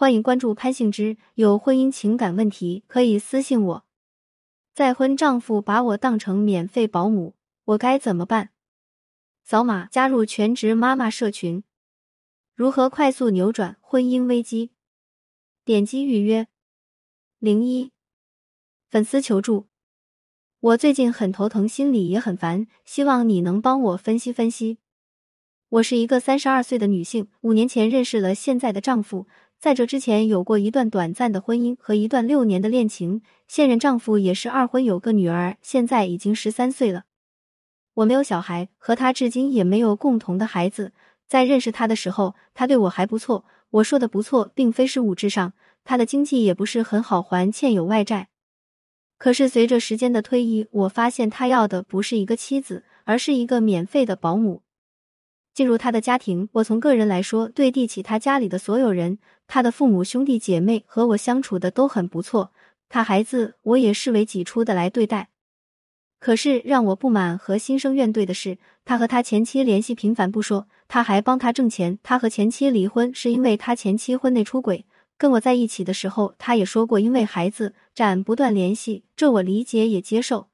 欢迎关注潘幸之，有婚姻情感问题可以私信我。再婚丈夫把我当成免费保姆，我该怎么办？扫码加入全职妈妈社群。如何快速扭转婚姻危机？点击预约。零一粉丝求助，我最近很头疼，心里也很烦，希望你能帮我分析分析。我是一个三十二岁的女性，五年前认识了现在的丈夫，在这之前有过一段短暂的婚姻和一段六年的恋情。现任丈夫也是二婚，有个女儿，现在已经十三岁了。我没有小孩，和他至今也没有共同的孩子。在认识他的时候，他对我还不错。我说的不错，并非是物质上，他的经济也不是很好，还欠有外债。可是随着时间的推移，我发现他要的不是一个妻子，而是一个免费的保姆。进入他的家庭，我从个人来说，对地起他家里的所有人，他的父母、兄弟姐妹和我相处的都很不错。他孩子，我也视为己出的来对待。可是让我不满和心生怨怼的是，他和他前妻联系频繁不说，他还帮他挣钱。他和前妻离婚是因为他前妻婚内出轨。跟我在一起的时候，他也说过因为孩子斩不断联系，这我理解也接受。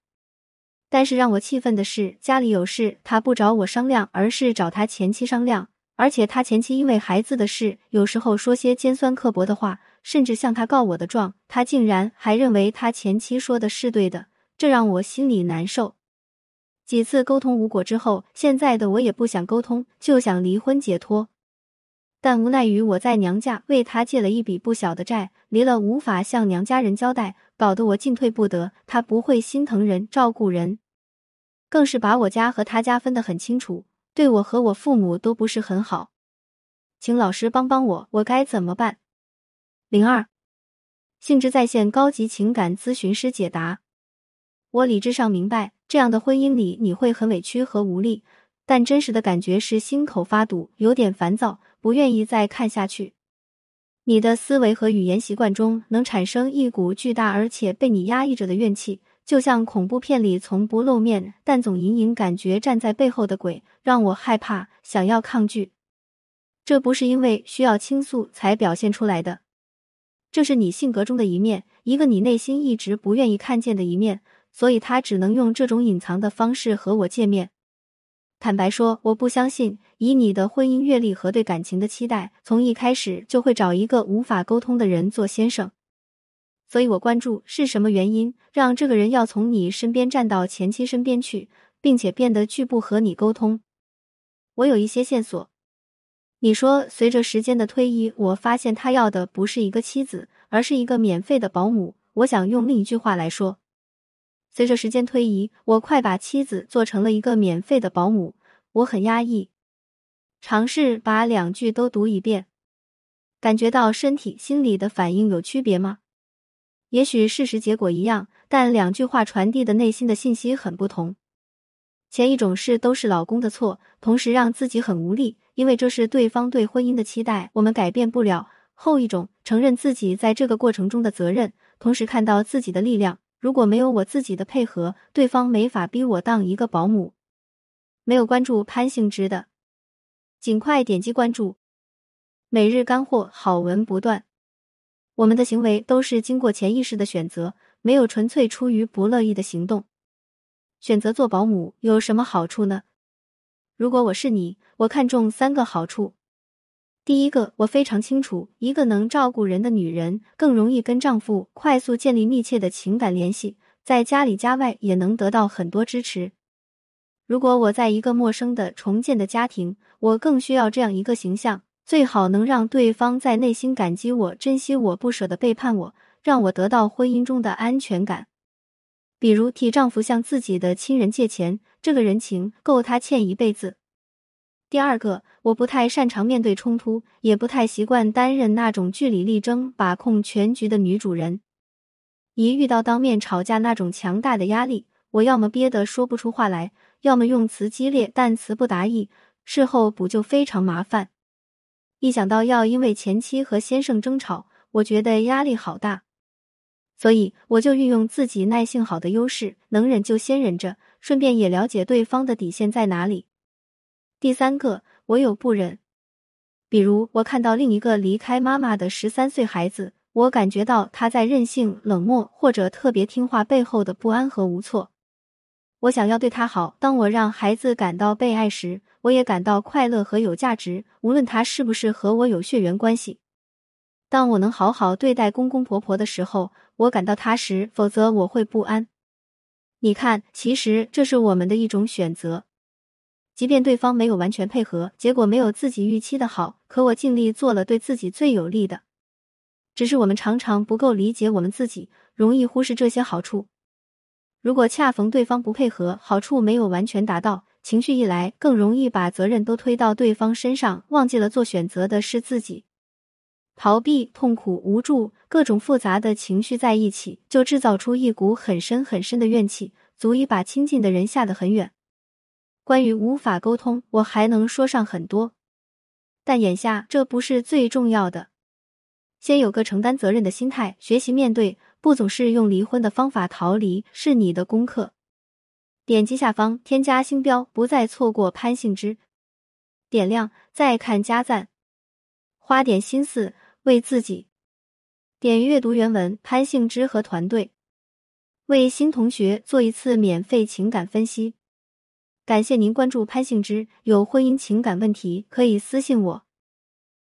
但是让我气愤的是，家里有事他不找我商量，而是找他前妻商量。而且他前妻因为孩子的事，有时候说些尖酸刻薄的话，甚至向他告我的状。他竟然还认为他前妻说的是对的，这让我心里难受。几次沟通无果之后，现在的我也不想沟通，就想离婚解脱。但无奈于我在娘家为他借了一笔不小的债，离了无法向娘家人交代。搞得我进退不得，他不会心疼人、照顾人，更是把我家和他家分得很清楚，对我和我父母都不是很好。请老师帮帮我，我该怎么办？零二，性质在线高级情感咨询师解答。我理智上明白，这样的婚姻里你会很委屈和无力，但真实的感觉是心口发堵，有点烦躁，不愿意再看下去。你的思维和语言习惯中能产生一股巨大而且被你压抑着的怨气，就像恐怖片里从不露面但总隐隐感觉站在背后的鬼，让我害怕，想要抗拒。这不是因为需要倾诉才表现出来的，这是你性格中的一面，一个你内心一直不愿意看见的一面，所以他只能用这种隐藏的方式和我见面。坦白说，我不相信，以你的婚姻阅历和对感情的期待，从一开始就会找一个无法沟通的人做先生。所以我关注是什么原因让这个人要从你身边站到前妻身边去，并且变得拒不和你沟通。我有一些线索。你说，随着时间的推移，我发现他要的不是一个妻子，而是一个免费的保姆。我想用另一句话来说。随着时间推移，我快把妻子做成了一个免费的保姆，我很压抑。尝试把两句都读一遍，感觉到身体、心理的反应有区别吗？也许事实结果一样，但两句话传递的内心的信息很不同。前一种是都是老公的错，同时让自己很无力，因为这是对方对婚姻的期待，我们改变不了。后一种承认自己在这个过程中的责任，同时看到自己的力量。如果没有我自己的配合，对方没法逼我当一个保姆。没有关注潘兴之的，尽快点击关注。每日干货，好文不断。我们的行为都是经过潜意识的选择，没有纯粹出于不乐意的行动。选择做保姆有什么好处呢？如果我是你，我看中三个好处。第一个，我非常清楚，一个能照顾人的女人更容易跟丈夫快速建立密切的情感联系，在家里家外也能得到很多支持。如果我在一个陌生的重建的家庭，我更需要这样一个形象，最好能让对方在内心感激我、珍惜我、不舍得背叛我，让我得到婚姻中的安全感。比如替丈夫向自己的亲人借钱，这个人情够他欠一辈子。第二个，我不太擅长面对冲突，也不太习惯担任那种据理力争、把控全局的女主人。一遇到当面吵架那种强大的压力，我要么憋得说不出话来，要么用词激烈但词不达意，事后补救非常麻烦。一想到要因为前妻和先生争吵，我觉得压力好大，所以我就运用自己耐性好的优势，能忍就先忍着，顺便也了解对方的底线在哪里。第三个，我有不忍。比如，我看到另一个离开妈妈的十三岁孩子，我感觉到他在任性、冷漠或者特别听话背后的不安和无措。我想要对他好。当我让孩子感到被爱时，我也感到快乐和有价值，无论他是不是和我有血缘关系。当我能好好对待公公婆婆的时候，我感到踏实；否则，我会不安。你看，其实这是我们的一种选择。即便对方没有完全配合，结果没有自己预期的好，可我尽力做了对自己最有利的。只是我们常常不够理解我们自己，容易忽视这些好处。如果恰逢对方不配合，好处没有完全达到，情绪一来，更容易把责任都推到对方身上，忘记了做选择的是自己。逃避、痛苦、无助，各种复杂的情绪在一起，就制造出一股很深很深的怨气，足以把亲近的人吓得很远。关于无法沟通，我还能说上很多，但眼下这不是最重要的。先有个承担责任的心态，学习面对，不总是用离婚的方法逃离，是你的功课。点击下方添加星标，不再错过潘幸之。点亮再看加赞，花点心思为自己。点阅读原文，潘幸之和团队为新同学做一次免费情感分析。感谢您关注潘幸之，有婚姻情感问题可以私信我。